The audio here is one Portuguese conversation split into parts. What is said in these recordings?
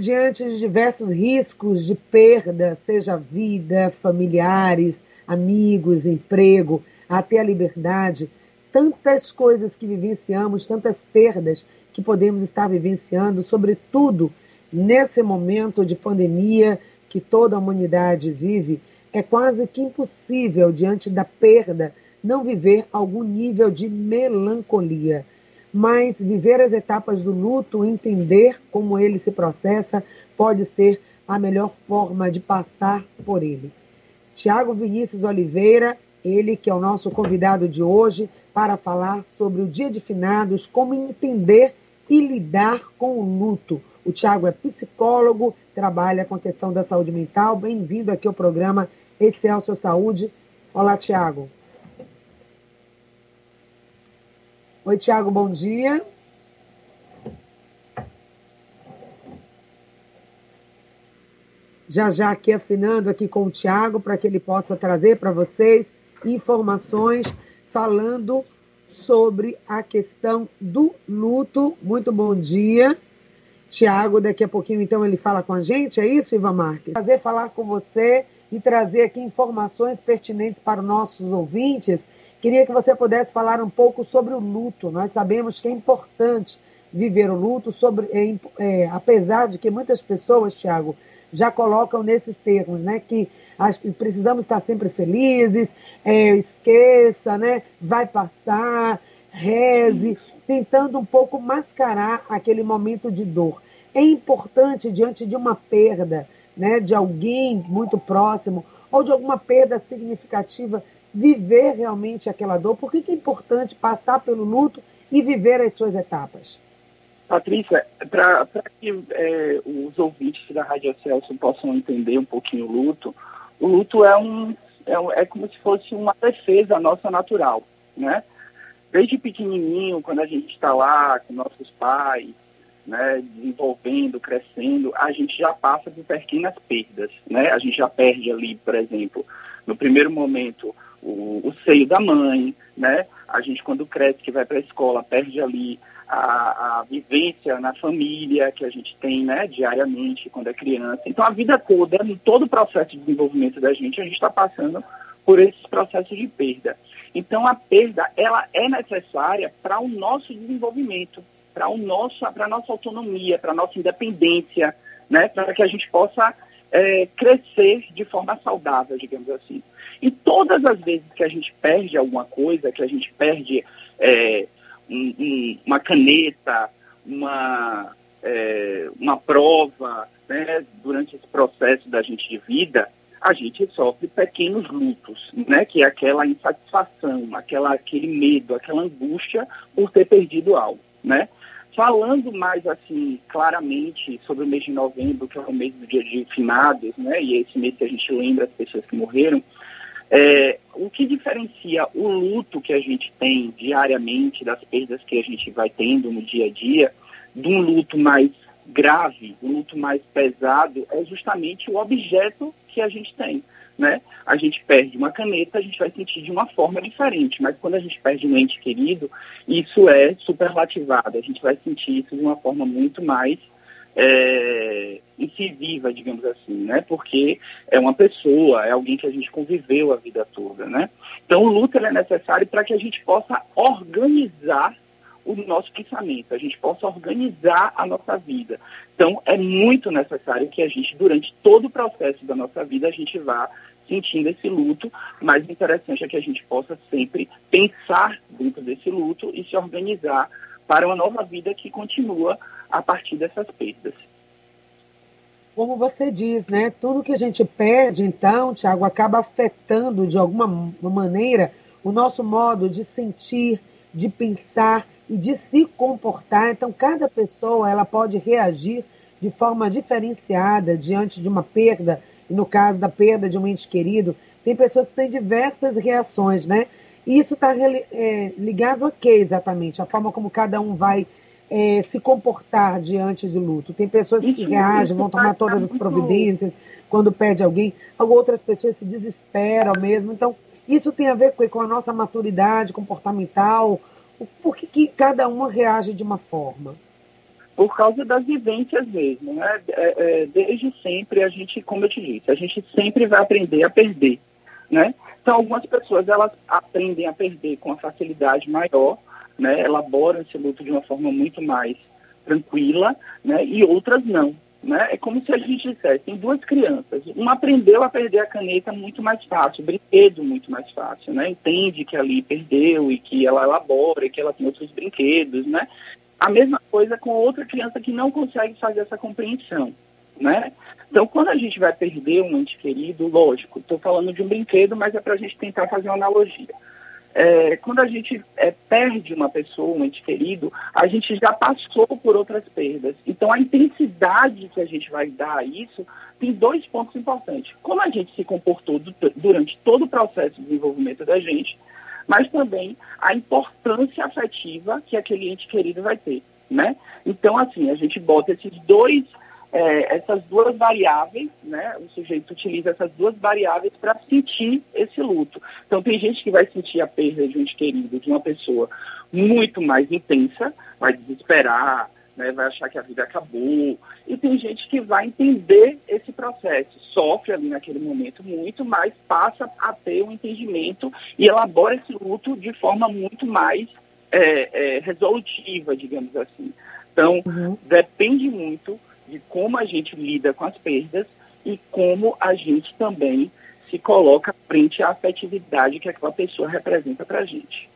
diante de diversos riscos de perda, seja vida, familiares, amigos, emprego, até a liberdade, tantas coisas que vivenciamos, tantas perdas que podemos estar vivenciando, sobretudo nesse momento de pandemia que toda a humanidade vive, é quase que impossível, diante da perda, não viver algum nível de melancolia. Mas viver as etapas do luto, entender como ele se processa, pode ser a melhor forma de passar por ele. Tiago Vinícius Oliveira, ele que é o nosso convidado de hoje para falar sobre o Dia de Finados, como entender e lidar com o luto. O Tiago é psicólogo, trabalha com a questão da saúde mental. Bem-vindo aqui ao programa Excelsior Saúde. Olá, Tiago. Oi, Tiago, bom dia. Já já aqui afinando aqui com o Tiago para que ele possa trazer para vocês informações falando sobre a questão do luto. Muito bom dia. Tiago, daqui a pouquinho, então, ele fala com a gente, é isso, Ivan Marques? Prazer falar com você e trazer aqui informações pertinentes para os nossos ouvintes. Queria que você pudesse falar um pouco sobre o luto. Nós sabemos que é importante viver o luto, sobre, é, é, apesar de que muitas pessoas, Tiago, já colocam nesses termos, né? Que as, precisamos estar sempre felizes, é, esqueça, né? Vai passar, reze tentando um pouco mascarar aquele momento de dor. É importante, diante de uma perda, né, de alguém muito próximo, ou de alguma perda significativa, viver realmente aquela dor? Por que, é importante passar pelo luto e viver as suas etapas? Patrícia, para que é, os ouvintes da Rádio Celso possam entender um pouquinho o luto, o luto é, um, é, é como se fosse uma defesa nossa natural, né? desde pequenininho, quando a gente está lá com nossos pais, né, desenvolvendo, crescendo, a gente já passa por pequenas perdas, né? A gente já perde ali, por exemplo, no primeiro momento, o, o seio da mãe, né? A gente, quando cresce, que vai para a escola, perde ali a, a, vivência na família que a gente tem, né, diariamente, quando é criança. Então, a vida toda, todo o processo de desenvolvimento da gente, a gente está passando por esses processos de perda. Então a perda ela é necessária para o nosso desenvolvimento, para a nossa autonomia, para a nossa independência, né? Para que a gente possa é, crescer de forma saudável, digamos assim. E todas as vezes que a gente perde alguma coisa, que a gente perde é, um, um, uma caneta, uma, é, uma prova, né, durante esse processo da gente de vida, a gente sofre pequenos lutos, né? Que é aquela insatisfação, aquela, aquele medo, aquela angústia por ter perdido algo, né? Falando mais assim claramente sobre o mês de novembro, que é o mês do dia de finados, né? E é esse mês que a gente lembra as pessoas que morreram. É, o que diferencia o luto que a gente tem diariamente, das perdas que a gente vai tendo no dia a dia, de um luto mais grave, um luto mais pesado, é justamente o objeto que a gente tem. Né? A gente perde uma caneta, a gente vai sentir de uma forma diferente, mas quando a gente perde um ente querido, isso é superlativado, a gente vai sentir isso de uma forma muito mais é, incisiva, digamos assim, né? Porque é uma pessoa, é alguém que a gente conviveu a vida toda, né? Então o luto é necessário para que a gente possa organizar o nosso pensamento, a gente possa organizar a nossa vida. Então, é muito necessário que a gente, durante todo o processo da nossa vida, a gente vá sentindo esse luto, mas o interessante é que a gente possa sempre pensar dentro desse luto e se organizar para uma nova vida que continua a partir dessas perdas. Como você diz, né? Tudo que a gente perde, então, Tiago, acaba afetando de alguma maneira o nosso modo de sentir, de pensar e de se comportar. Então, cada pessoa ela pode reagir de forma diferenciada diante de uma perda, e no caso da perda de um ente querido, tem pessoas que têm diversas reações, né? E isso está é, ligado a quê exatamente? A forma como cada um vai é, se comportar diante de luto. Tem pessoas que reagem, vão tomar todas as providências quando perde alguém, outras pessoas se desesperam mesmo. Então, isso tem a ver com a nossa maturidade comportamental, por que, que cada uma reage de uma forma? Por causa das vivências mesmo, né? É, é, desde sempre a gente, como eu te disse, a gente sempre vai aprender a perder, né? Então algumas pessoas elas aprendem a perder com a facilidade maior, né? Elaboram esse luto de uma forma muito mais tranquila, né? E outras não, né? É como se a gente dissesse, tem duas crianças, uma aprendeu a perder a caneta muito mais fácil, brinquedo muito mais fácil, né? Entende que ali perdeu e que ela elabora, e que ela tem outros brinquedos, né? A mesma coisa com outra criança que não consegue fazer essa compreensão, né? Então, quando a gente vai perder um ente querido, lógico, estou falando de um brinquedo, mas é para a gente tentar fazer uma analogia. É, quando a gente é, perde uma pessoa, um ente querido, a gente já passou por outras perdas. Então, a intensidade que a gente vai dar a isso tem dois pontos importantes. Como a gente se comportou do, durante todo o processo de desenvolvimento da gente, mas também a importância afetiva que aquele ente querido vai ter, né? Então, assim, a gente bota esses dois, é, essas duas variáveis, né? O sujeito utiliza essas duas variáveis para sentir esse luto. Então, tem gente que vai sentir a perda de um ente querido, de uma pessoa muito mais intensa, vai desesperar, né, vai achar que a vida acabou. E tem gente que vai entender esse processo, sofre ali naquele momento muito, mas passa a ter um entendimento e elabora esse luto de forma muito mais é, é, resolutiva, digamos assim. Então, uhum. depende muito de como a gente lida com as perdas e como a gente também se coloca frente à afetividade que aquela pessoa representa para a gente.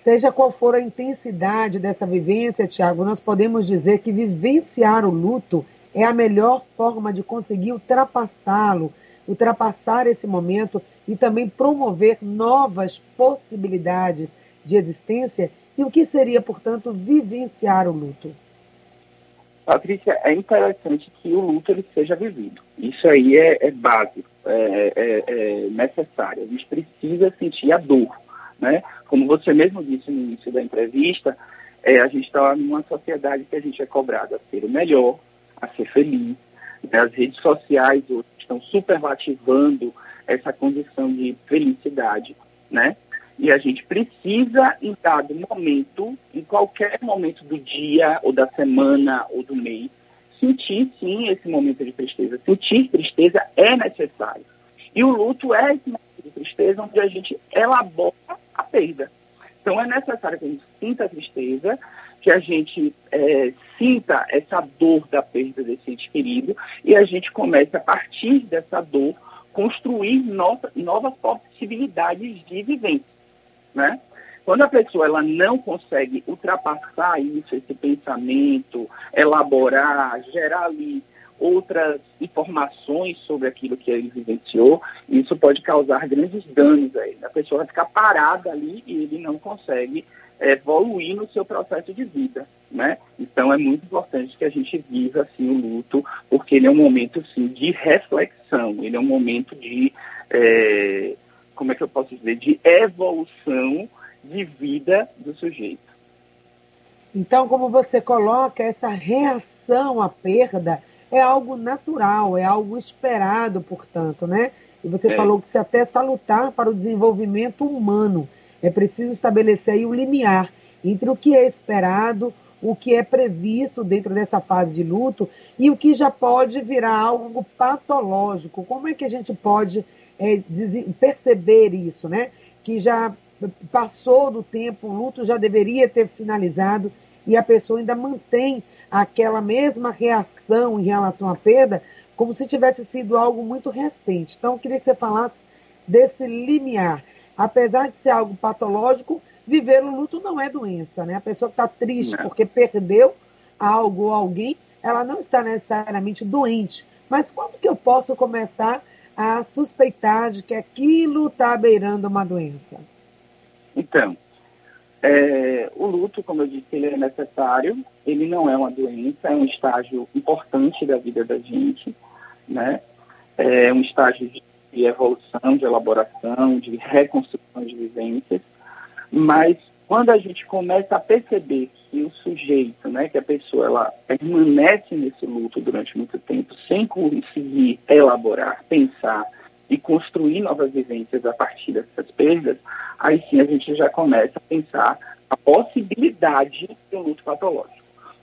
Seja qual for a intensidade dessa vivência, Tiago, nós podemos dizer que vivenciar o luto é a melhor forma de conseguir ultrapassá-lo, ultrapassar esse momento e também promover novas possibilidades de existência. E o que seria, portanto, vivenciar o luto? Patrícia, é interessante que o luto ele seja vivido. Isso aí é, é básico, é, é, é necessário. A gente precisa sentir a dor né? Como você mesmo disse no início da entrevista, é, a gente está numa sociedade que a gente é cobrado a ser o melhor, a ser feliz. Né? As redes sociais estão superlativando essa condição de felicidade, né? E a gente precisa, em dado momento, em qualquer momento do dia, ou da semana, ou do mês, sentir sim esse momento de tristeza. Sentir tristeza é necessário. E o luto é esse momento de tristeza onde a gente elabora a perda. Então é necessário que a gente sinta a tristeza, que a gente é, sinta essa dor da perda desse ente querido e a gente comece a partir dessa dor construir nova, novas possibilidades de vivência, né? Quando a pessoa ela não consegue ultrapassar isso, esse pensamento, elaborar, gerar ali outras informações sobre aquilo que ele vivenciou, isso pode causar grandes danos aí. A pessoa vai ficar parada ali e ele não consegue é, evoluir no seu processo de vida, né? Então é muito importante que a gente viva assim o luto, porque ele é um momento sim de reflexão, ele é um momento de é, como é que eu posso dizer, de evolução de vida do sujeito. Então, como você coloca essa reação à perda, é algo natural, é algo esperado, portanto, né? E você é. falou que é até salutar para o desenvolvimento humano. É preciso estabelecer aí o um limiar entre o que é esperado, o que é previsto dentro dessa fase de luto e o que já pode virar algo patológico. Como é que a gente pode é, perceber isso, né? Que já passou do tempo, o luto já deveria ter finalizado e a pessoa ainda mantém aquela mesma reação em relação à perda, como se tivesse sido algo muito recente. Então, eu queria que você falasse desse limiar. Apesar de ser algo patológico, viver o luto não é doença, né? A pessoa que está triste não. porque perdeu algo ou alguém, ela não está necessariamente doente. Mas quando que eu posso começar a suspeitar de que aquilo está beirando uma doença? Então, é, o luto, como eu disse, ele é necessário, ele não é uma doença, é um estágio importante da vida da gente, né? É um estágio de evolução, de elaboração, de reconstrução de vivências, mas quando a gente começa a perceber que o sujeito, né, que a pessoa, ela permanece nesse luto durante muito tempo, sem conseguir elaborar, pensar e construir novas vivências a partir dessas perdas, aí sim a gente já começa a pensar a possibilidade de um luto patológico.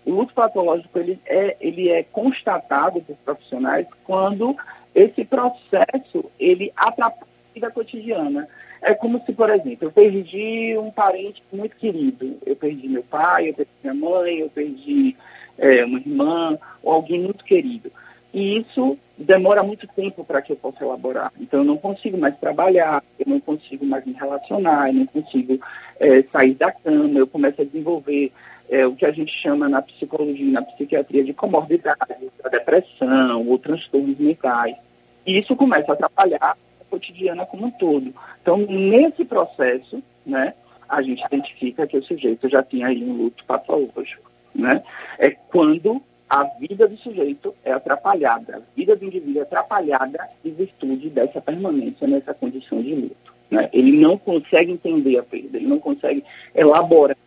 O luto patológico ele é, ele é constatado por profissionais quando esse processo ele atrapalha a vida cotidiana. É como se, por exemplo, eu perdi um parente muito querido. Eu perdi meu pai, eu perdi minha mãe, eu perdi é, uma irmã, ou alguém muito querido. E isso demora muito tempo para que eu possa elaborar. Então, eu não consigo mais trabalhar, eu não consigo mais me relacionar, eu não consigo é, sair da cama, eu começo a desenvolver é, o que a gente chama na psicologia, na psiquiatria de comorbidade, a depressão ou transtornos mentais. E isso começa a atrapalhar a cotidiana como um todo. Então, nesse processo, né, a gente identifica que o sujeito já tinha aí um luto patológico. Né? É quando a vida do sujeito é atrapalhada, a vida do indivíduo é atrapalhada em virtude dessa permanência nessa condição de luto. Né? Ele não consegue entender a perda, ele não consegue elaborar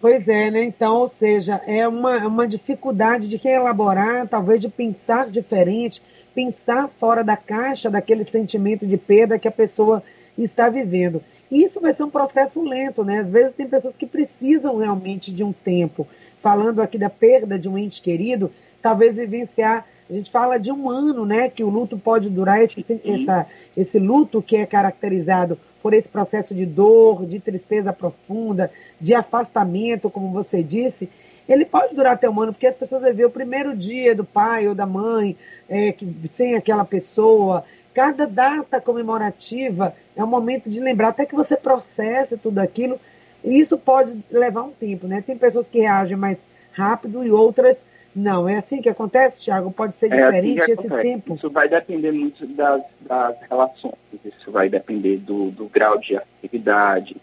Pois é, né? Então, ou seja, é uma, uma dificuldade de quem elaborar, talvez de pensar diferente, pensar fora da caixa daquele sentimento de perda que a pessoa está vivendo. E isso vai ser um processo lento, né? Às vezes tem pessoas que precisam realmente de um tempo. Falando aqui da perda de um ente querido, talvez vivenciar. A gente fala de um ano, né? Que o luto pode durar, esse, essa, esse luto que é caracterizado por esse processo de dor, de tristeza profunda, de afastamento, como você disse, ele pode durar até um ano, porque as pessoas vão ver o primeiro dia do pai ou da mãe é, que, sem aquela pessoa. Cada data comemorativa é um momento de lembrar, até que você processe tudo aquilo. E isso pode levar um tempo, né? Tem pessoas que reagem mais rápido e outras não, é assim que acontece, Tiago? Pode ser diferente é assim esse tempo? Isso vai depender muito das, das relações, isso vai depender do, do grau de atividade,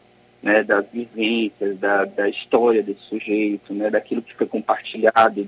né, das vivências, da, da história desse sujeito, né, daquilo que foi compartilhado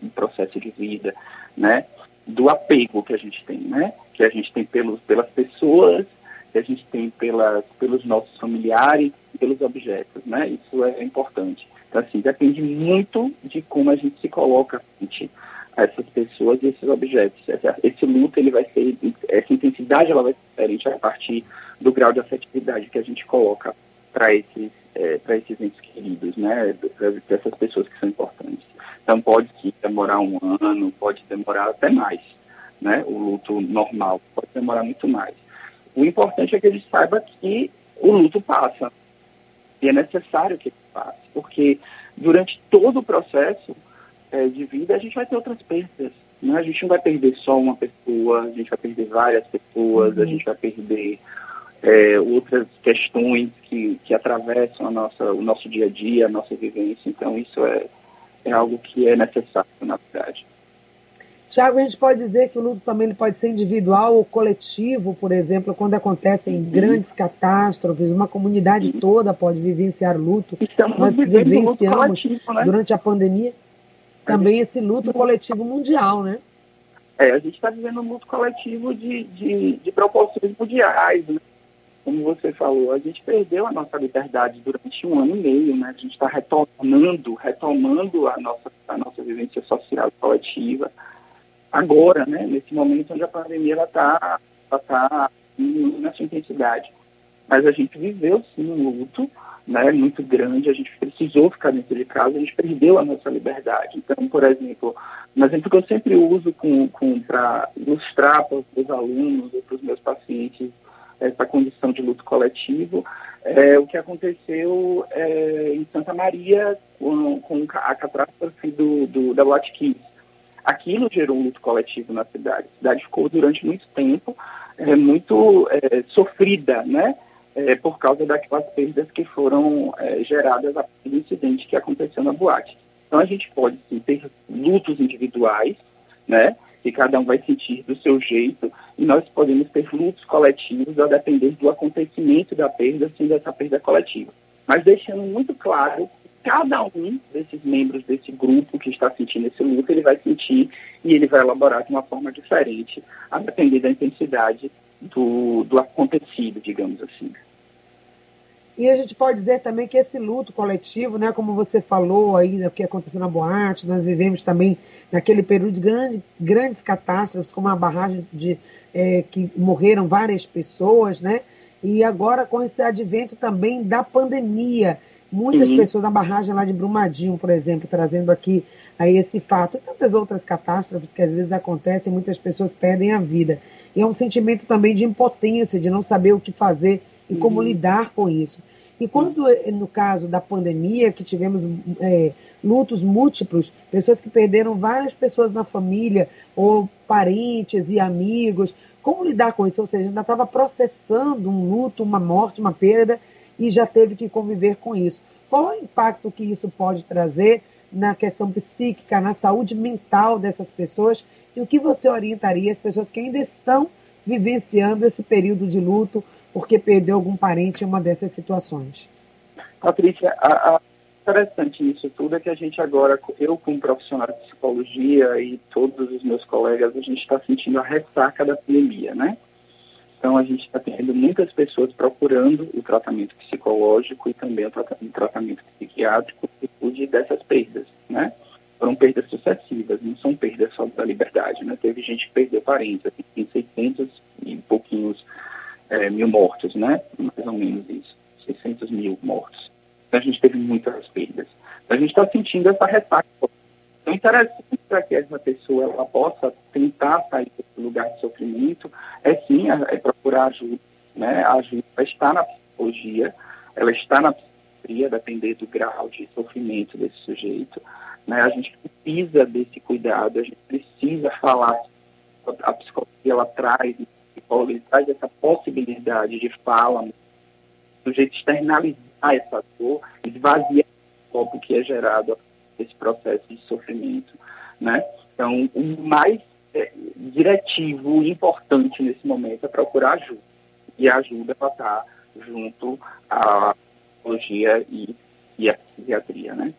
o processo de vida, né, do apego que a gente tem, né, que a gente tem pelos, pelas pessoas, que a gente tem pelas, pelos nossos familiares, pelos objetos, né, isso é importante. Então, assim, depende muito de como a gente se coloca frente a essas pessoas e esses objetos. Esse luto, ele vai ser, essa intensidade, ela vai ser diferente a partir do grau de afetividade que a gente coloca para esses, é, para esses entes queridos, né, para essas pessoas que são importantes. Então, pode demorar um ano, pode demorar até mais, né, o luto normal pode demorar muito mais. O importante é que a gente saiba que o luto passa, e é necessário que ele passe, porque durante todo o processo é, de vida a gente vai ter outras perdas. Né? A gente não vai perder só uma pessoa, a gente vai perder várias pessoas, uhum. a gente vai perder é, outras questões que, que atravessam a nossa, o nosso dia a dia, a nossa vivência. Então, isso é, é algo que é necessário na verdade. Tiago, a gente pode dizer que o luto também ele pode ser individual ou coletivo, por exemplo, quando acontecem uhum. grandes catástrofes, uma comunidade uhum. toda pode vivenciar luto. Estamos Nós vivenciamos né? durante a pandemia também esse luto coletivo mundial, né? É, a gente está vivendo um luto coletivo de, de, de proporções mundiais, né? Como você falou, a gente perdeu a nossa liberdade durante um ano e meio, né? A gente está retornando, retomando a nossa, a nossa vivência social coletiva agora, né, nesse momento onde a pandemia está ela tá na sua intensidade. Mas a gente viveu sim um luto né, muito grande, a gente precisou ficar dentro de casa, a gente perdeu a nossa liberdade. Então, por exemplo, um exemplo que eu sempre uso com, com, para ilustrar para os alunos ou para os meus pacientes essa condição de luto coletivo, é o que aconteceu é, em Santa Maria com, com a catástrofe do, do, da Black Kids aquilo gerou um luto coletivo na cidade. A cidade ficou durante muito tempo é, muito é, sofrida, né? É, por causa daquelas perdas que foram é, geradas a incidente que aconteceu na boate. Então a gente pode sim, ter lutos individuais, né? Que cada um vai sentir do seu jeito, e nós podemos ter lutos coletivos a depender do acontecimento da perda, sendo essa perda coletiva. Mas deixando muito claro cada um desses membros desse grupo que está sentindo esse luto, ele vai sentir e ele vai elaborar de uma forma diferente, a depender da intensidade do, do acontecido, digamos assim. E a gente pode dizer também que esse luto coletivo, né, como você falou aí, né, o que aconteceu na boate, nós vivemos também naquele período de grande, grandes catástrofes, como a barragem de é, que morreram várias pessoas, né? E agora com esse advento também da pandemia, Muitas uhum. pessoas na barragem lá de Brumadinho, por exemplo, trazendo aqui aí esse fato, e tantas outras catástrofes que às vezes acontecem, muitas pessoas perdem a vida. E é um sentimento também de impotência, de não saber o que fazer e uhum. como lidar com isso. E quando, no caso da pandemia, que tivemos é, lutos múltiplos, pessoas que perderam várias pessoas na família, ou parentes e amigos, como lidar com isso? Ou seja, ainda estava processando um luto, uma morte, uma perda, e já teve que conviver com isso. Qual é o impacto que isso pode trazer na questão psíquica, na saúde mental dessas pessoas? E o que você orientaria as pessoas que ainda estão vivenciando esse período de luto porque perdeu algum parente em uma dessas situações? Patrícia, a, a interessante nisso tudo é que a gente agora, eu como profissional de psicologia e todos os meus colegas, a gente está sentindo a ressaca da pandemia, né? Então a gente está tendo muitas pessoas procurando o tratamento psicológico e também o tratamento psiquiátrico de dessas perdas, né? Foram perdas sucessivas, não são perdas só da liberdade, né? Teve gente que perdeu parentes, assim, tem 600 e pouquinhos é, mil mortos, né? Mais ou menos isso, 600 mil mortos. Então a gente teve muitas perdas. Então, a gente está sentindo essa ressaca. Então, interessante para que essa pessoa ela possa tentar sair desse lugar de sofrimento é sim é, é procurar ajuda. Né? A ajuda está na psicologia, ela está na psiquiatria, depender do grau de sofrimento desse sujeito. Né? A gente precisa desse cuidado, a gente precisa falar. A psicologia ela traz, a traz essa possibilidade de fala, o sujeito externalizar essa dor, esvaziar o copo que é gerado esse processo de sofrimento, né? Então, o mais é, diretivo e importante nesse momento é procurar ajuda. E ajuda para estar junto à psicologia e, e à psiquiatria, né?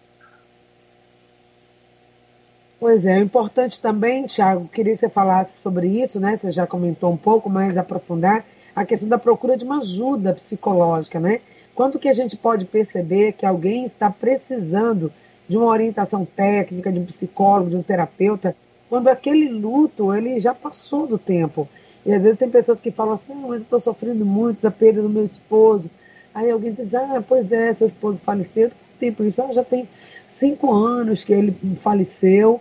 Pois é, é importante também, Tiago, queria que você falasse sobre isso, né? Você já comentou um pouco, mas aprofundar a questão da procura de uma ajuda psicológica, né? Quando que a gente pode perceber que alguém está precisando de uma orientação técnica, de um psicólogo, de um terapeuta, quando aquele luto ele já passou do tempo. E às vezes tem pessoas que falam assim, ah, mas eu estou sofrendo muito da perda do meu esposo. Aí alguém diz, ah, pois é, seu esposo faleceu. Quanto tempo isso? Ah, já tem cinco anos que ele faleceu.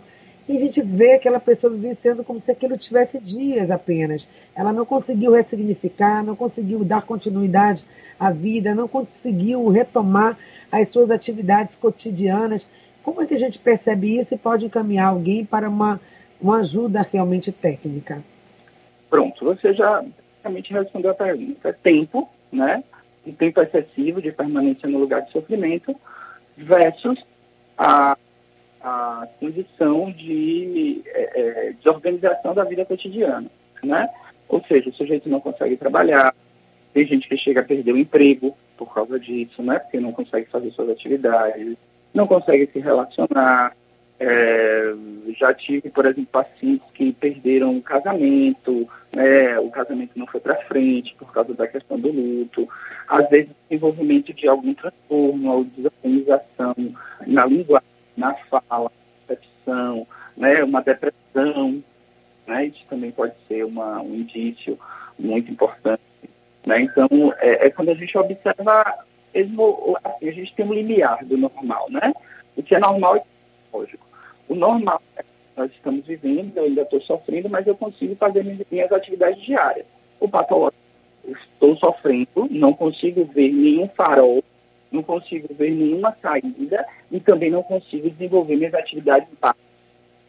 E a gente vê aquela pessoa vivenciando como se aquilo tivesse dias apenas. Ela não conseguiu ressignificar, não conseguiu dar continuidade à vida, não conseguiu retomar as suas atividades cotidianas. Como é que a gente percebe isso e pode encaminhar alguém para uma, uma ajuda realmente técnica? Pronto, você já praticamente respondeu a pergunta. É tempo, né? Um tempo excessivo de permanência no lugar de sofrimento versus a a condição de é, é, desorganização da vida cotidiana, né? Ou seja, o sujeito não consegue trabalhar, tem gente que chega a perder o emprego por causa disso, né? Porque não consegue fazer suas atividades, não consegue se relacionar. É, já tive, por exemplo, pacientes que perderam o casamento, né? O casamento não foi para frente por causa da questão do luto. Às vezes, desenvolvimento de algum transtorno ou desorganização na linguagem na fala, percepção, né, uma depressão, né, isso também pode ser uma, um indício muito importante. Né? Então, é, é, quando a gente observa, assim, a gente tem um limiar do normal, né? O que é normal é lógico. O normal é nós estamos vivendo, eu ainda estou sofrendo, mas eu consigo fazer minhas atividades diárias. O patológico, estou sofrendo, não consigo ver nenhum farol não consigo ver nenhuma saída e também não consigo desenvolver minhas atividades básicas,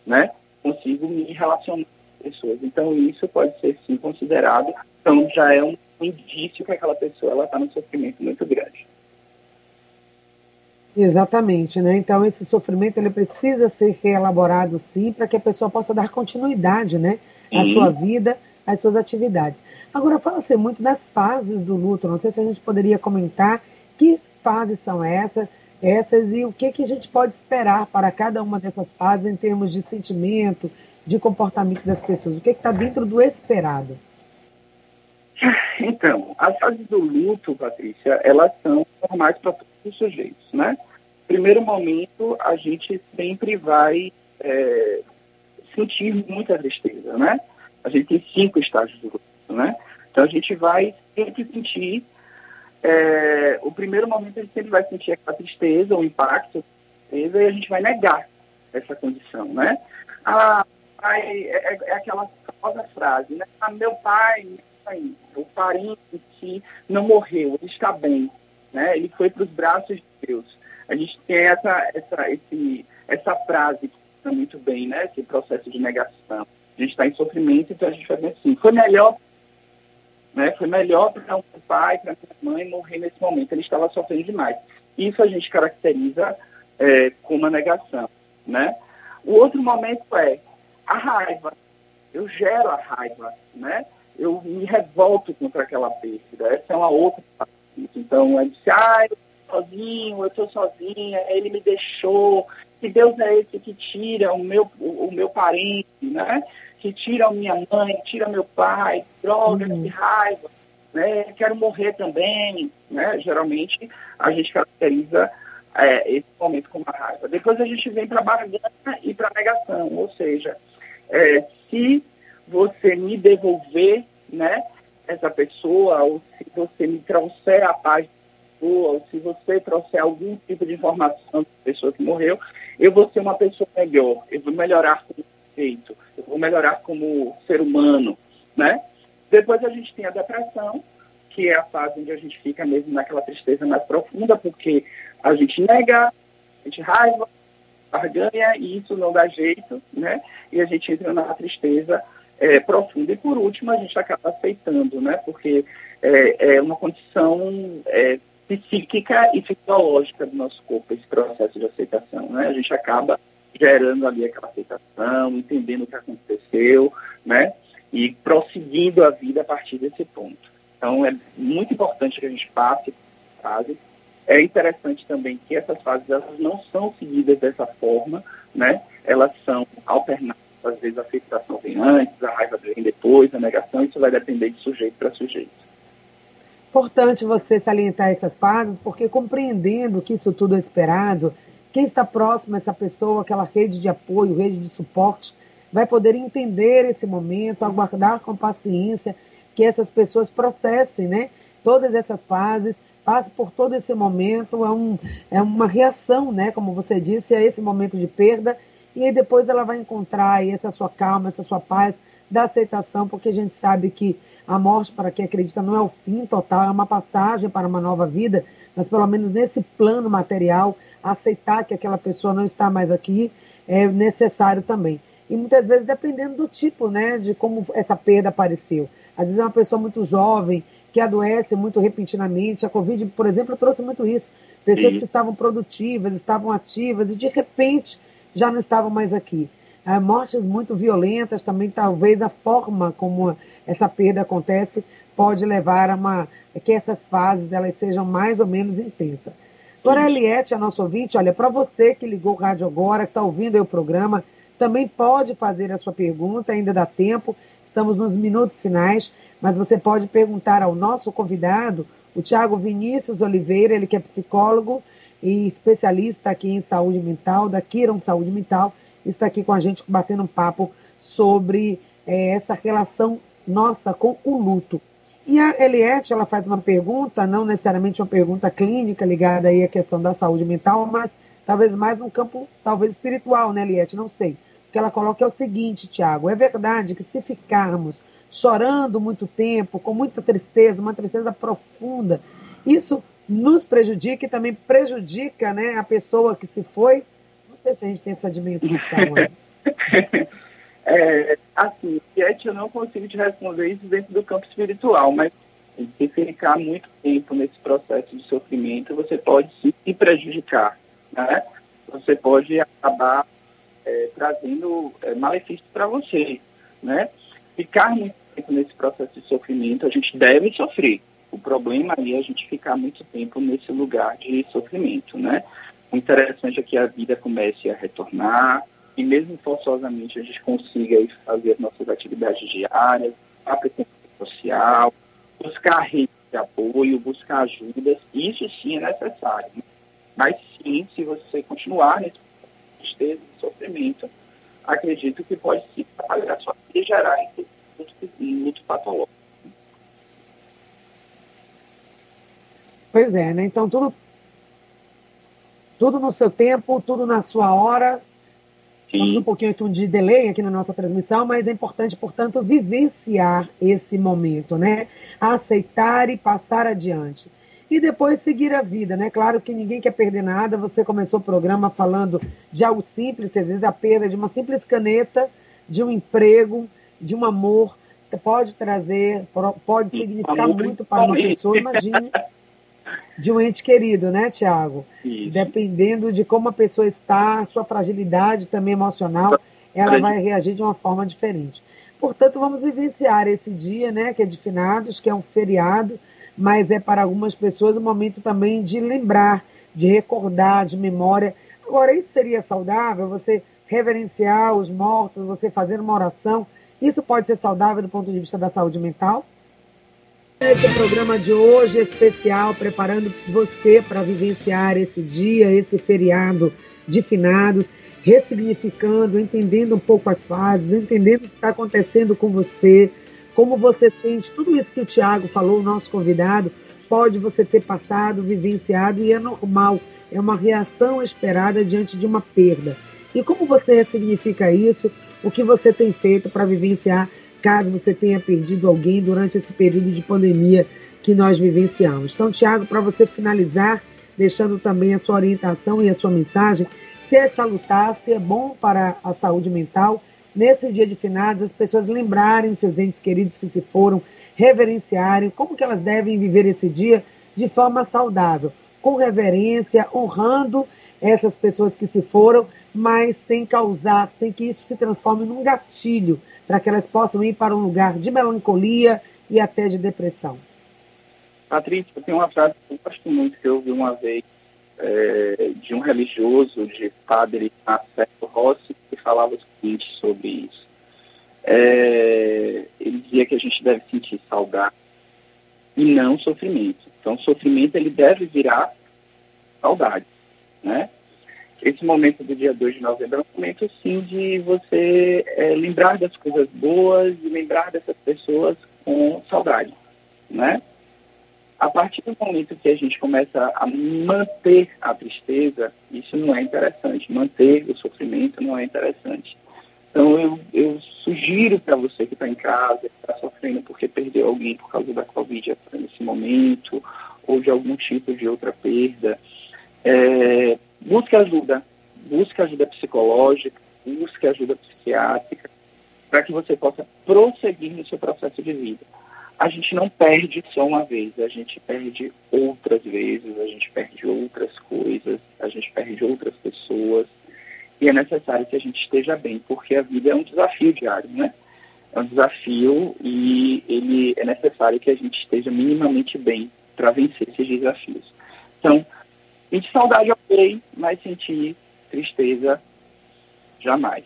né? Consigo me relacionar com pessoas. Então, isso pode ser, sim, considerado. Então, já é um indício que aquela pessoa está num sofrimento muito grande. Exatamente, né? Então esse sofrimento ele precisa ser reelaborado sim para que a pessoa possa dar continuidade, né, à sua vida, às suas atividades. Agora fala-se muito das fases do luto. Não sei se a gente poderia comentar que fases são essas, essas e o que, que a gente pode esperar para cada uma dessas fases em termos de sentimento, de comportamento das pessoas? O que está dentro do esperado? Então, as fases do luto, Patrícia, elas são normais para todos os sujeitos, né? Primeiro momento, a gente sempre vai é, sentir muita tristeza, né? A gente tem cinco estágios do luto, né? Então, a gente vai sempre sentir é, o primeiro momento ele sempre vai sentir aquela tristeza, o impacto, e a gente vai negar essa condição, né? Ah, pai, é, é, é aquela famosa frase, né? Ah, meu pai, mãe, o parente que não morreu, ele está bem, né? Ele foi para os braços de Deus. A gente tem essa, essa, esse, essa frase que está muito bem, né? Esse processo de negação. A gente está em sofrimento, então a gente faz assim. Foi melhor né? Foi melhor para o pai, para minha mãe morrer nesse momento. Ele estava sofrendo demais. Isso a gente caracteriza é, como negação. Né? O outro momento é a raiva. Eu gero a raiva. Né? Eu me revolto contra aquela perda. Essa é uma outra parte. Então, é disse, ah, eu estou sozinho, eu estou sozinha, ele me deixou. Que Deus é esse que tira o meu, o, o meu parente, né? Que tiram minha mãe, tira meu pai, droga, uhum. que raiva, né? Quero morrer também, né? Geralmente a gente caracteriza é, esse momento com uma raiva. Depois a gente vem para a barganha e para a negação, ou seja, é, se você me devolver, né? Essa pessoa, ou se você me trouxer a paz pessoa, ou se você trouxer algum tipo de informação da pessoa que morreu, eu vou ser uma pessoa melhor, eu vou melhorar como feito eu vou melhorar como ser humano, né? Depois a gente tem a depressão, que é a fase onde a gente fica mesmo naquela tristeza mais profunda, porque a gente nega, a gente raiva, barganha, e isso não dá jeito, né? E a gente entra na tristeza é, profunda. E por último, a gente acaba aceitando, né? Porque é, é uma condição é, psíquica e fisiológica do nosso corpo, esse processo de aceitação, né? A gente acaba gerando ali aquela aceitação, entendendo o que aconteceu, né? E prosseguindo a vida a partir desse ponto. Então, é muito importante que a gente passe fase. É interessante também que essas fases elas não são seguidas dessa forma, né? Elas são alternadas. Às vezes a aceitação vem antes, a raiva vem depois, a negação. Isso vai depender de sujeito para sujeito. Importante você salientar essas fases, porque compreendendo que isso tudo é esperado, quem está próximo a essa pessoa, aquela rede de apoio, rede de suporte, vai poder entender esse momento, aguardar com paciência que essas pessoas processem, né? Todas essas fases, passe por todo esse momento, é, um, é uma reação, né? Como você disse, a esse momento de perda, e aí depois ela vai encontrar aí essa sua calma, essa sua paz da aceitação, porque a gente sabe que a morte, para quem acredita, não é o fim total, é uma passagem para uma nova vida, mas pelo menos nesse plano material, aceitar que aquela pessoa não está mais aqui é necessário também. E muitas vezes dependendo do tipo, né, de como essa perda apareceu. Às vezes é uma pessoa muito jovem, que adoece muito repentinamente. A Covid, por exemplo, trouxe muito isso. Pessoas Sim. que estavam produtivas, estavam ativas e de repente já não estavam mais aqui. É, mortes muito violentas também, talvez a forma como essa perda acontece pode levar a uma que essas fases elas sejam mais ou menos intensas. Dona Eliette, a nossa ouvinte, olha, para você que ligou o rádio agora, que está ouvindo aí o programa, também pode fazer a sua pergunta, ainda dá tempo, estamos nos minutos finais, mas você pode perguntar ao nosso convidado, o Tiago Vinícius Oliveira, ele que é psicólogo e especialista aqui em saúde mental, da Kiron Saúde Mental, está aqui com a gente batendo um papo sobre é, essa relação nossa com o luto. E a Eliette, ela faz uma pergunta, não necessariamente uma pergunta clínica ligada aí à questão da saúde mental, mas talvez mais no campo, talvez espiritual, né, Eliette? Não sei. O que ela coloca é o seguinte, Tiago, é verdade que se ficarmos chorando muito tempo, com muita tristeza, uma tristeza profunda, isso nos prejudica e também prejudica né, a pessoa que se foi? Não sei se a gente tem essa dimensão. Né? É, assim, Piet, eu não consigo te responder isso dentro do campo espiritual, mas se ficar muito tempo nesse processo de sofrimento, você pode se prejudicar, né? Você pode acabar é, trazendo é, malefícios para você, né? Ficar muito tempo nesse processo de sofrimento, a gente deve sofrer. O problema aí é a gente ficar muito tempo nesse lugar de sofrimento, né? O interessante é que a vida comece a retornar, e mesmo forçosamente a gente consiga aí, fazer nossas atividades diárias, a presença social, buscar rede de apoio, buscar ajudas, isso sim é necessário. Né? Mas sim, se você continuar nesse tristeza sofrimento, acredito que pode se trabalhar vida e gerar em luto patológico. Pois é, né? Então tudo, tudo no seu tempo, tudo na sua hora. Temos um pouquinho de delay aqui na nossa transmissão, mas é importante, portanto, vivenciar esse momento, né? Aceitar e passar adiante. E depois seguir a vida, né? Claro que ninguém quer perder nada. Você começou o programa falando de algo simples, às vezes a perda de uma simples caneta, de um emprego, de um amor, pode trazer, pode significar muito para uma pessoa. Imagine de um ente querido, né, Tiago? Dependendo de como a pessoa está, sua fragilidade também emocional, ela vai reagir de uma forma diferente. Portanto, vamos vivenciar esse dia, né, que é de finados, que é um feriado, mas é para algumas pessoas um momento também de lembrar, de recordar, de memória. Agora, isso seria saudável? Você reverenciar os mortos, você fazer uma oração, isso pode ser saudável do ponto de vista da saúde mental? Esse programa de hoje é especial, preparando você para vivenciar esse dia, esse feriado de finados, ressignificando, entendendo um pouco as fases, entendendo o que está acontecendo com você, como você sente, tudo isso que o Tiago falou, o nosso convidado, pode você ter passado, vivenciado e é normal, é uma reação esperada diante de uma perda. E como você ressignifica isso? O que você tem feito para vivenciar caso você tenha perdido alguém durante esse período de pandemia que nós vivenciamos. Então, Tiago, para você finalizar, deixando também a sua orientação e a sua mensagem, se é salutar, se é bom para a saúde mental, nesse dia de finados, as pessoas lembrarem os seus entes queridos que se foram, reverenciarem, como que elas devem viver esse dia de forma saudável, com reverência, honrando essas pessoas que se foram, mas sem causar, sem que isso se transforme num gatilho para que elas possam ir para um lugar de melancolia e até de depressão. Patrícia, tem uma frase que eu gosto muito que eu ouvi uma vez é, de um religioso, de padre Marcelo Rossi, que falava o seguinte sobre isso. É, ele dizia que a gente deve sentir saudade e não sofrimento. Então, sofrimento ele deve virar saudade, né? Esse momento do dia 2 de novembro é um momento, sim, de você é, lembrar das coisas boas e lembrar dessas pessoas com saudade, né? A partir do momento que a gente começa a manter a tristeza, isso não é interessante. Manter o sofrimento não é interessante. Então, eu, eu sugiro para você que está em casa, que está sofrendo porque perdeu alguém por causa da Covid nesse momento, ou de algum tipo de outra perda, é, busque ajuda, busque ajuda psicológica, busque ajuda psiquiátrica, para que você possa prosseguir no seu processo de vida. A gente não perde só uma vez, a gente perde outras vezes, a gente perde outras coisas, a gente perde outras pessoas. E é necessário que a gente esteja bem, porque a vida é um desafio diário, né? É um desafio e ele é necessário que a gente esteja minimamente bem para vencer esses desafios. Então, Sentir saudade, ok, mas sentir tristeza, jamais.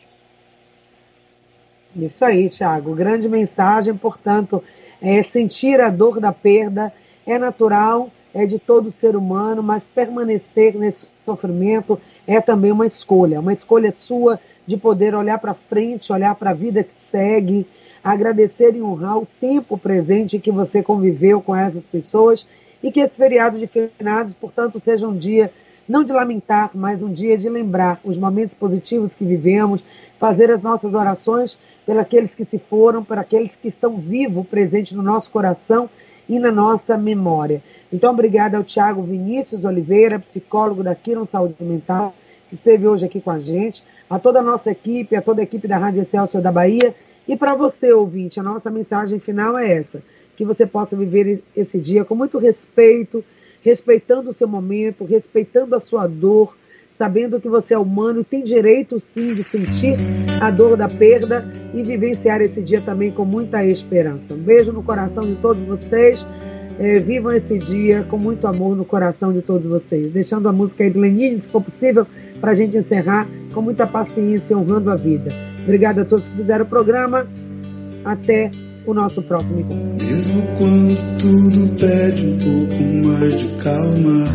Isso aí, Thiago. Grande mensagem, portanto, é sentir a dor da perda é natural, é de todo ser humano, mas permanecer nesse sofrimento é também uma escolha, uma escolha sua de poder olhar para frente, olhar para a vida que segue, agradecer e honrar o tempo presente que você conviveu com essas pessoas e que esse feriado de finados, portanto, seja um dia não de lamentar, mas um dia de lembrar os momentos positivos que vivemos, fazer as nossas orações pelos aqueles que se foram, para aqueles que estão vivos, presentes no nosso coração e na nossa memória. Então, obrigada ao Tiago Vinícius Oliveira, psicólogo da Quiron Saúde Mental, que esteve hoje aqui com a gente, a toda a nossa equipe, a toda a equipe da Rádio Excelsior da Bahia. E para você, ouvinte, a nossa mensagem final é essa que você possa viver esse dia com muito respeito, respeitando o seu momento, respeitando a sua dor, sabendo que você é humano e tem direito sim de sentir a dor da perda e vivenciar esse dia também com muita esperança. Um beijo no coração de todos vocês. É, vivam esse dia com muito amor no coração de todos vocês. Deixando a música aí do Lenine, se for possível, para a gente encerrar com muita paciência, honrando a vida. Obrigada a todos que fizeram o programa. Até o nosso próximo encontro. Mesmo quando tudo pede um pouco mais de calma.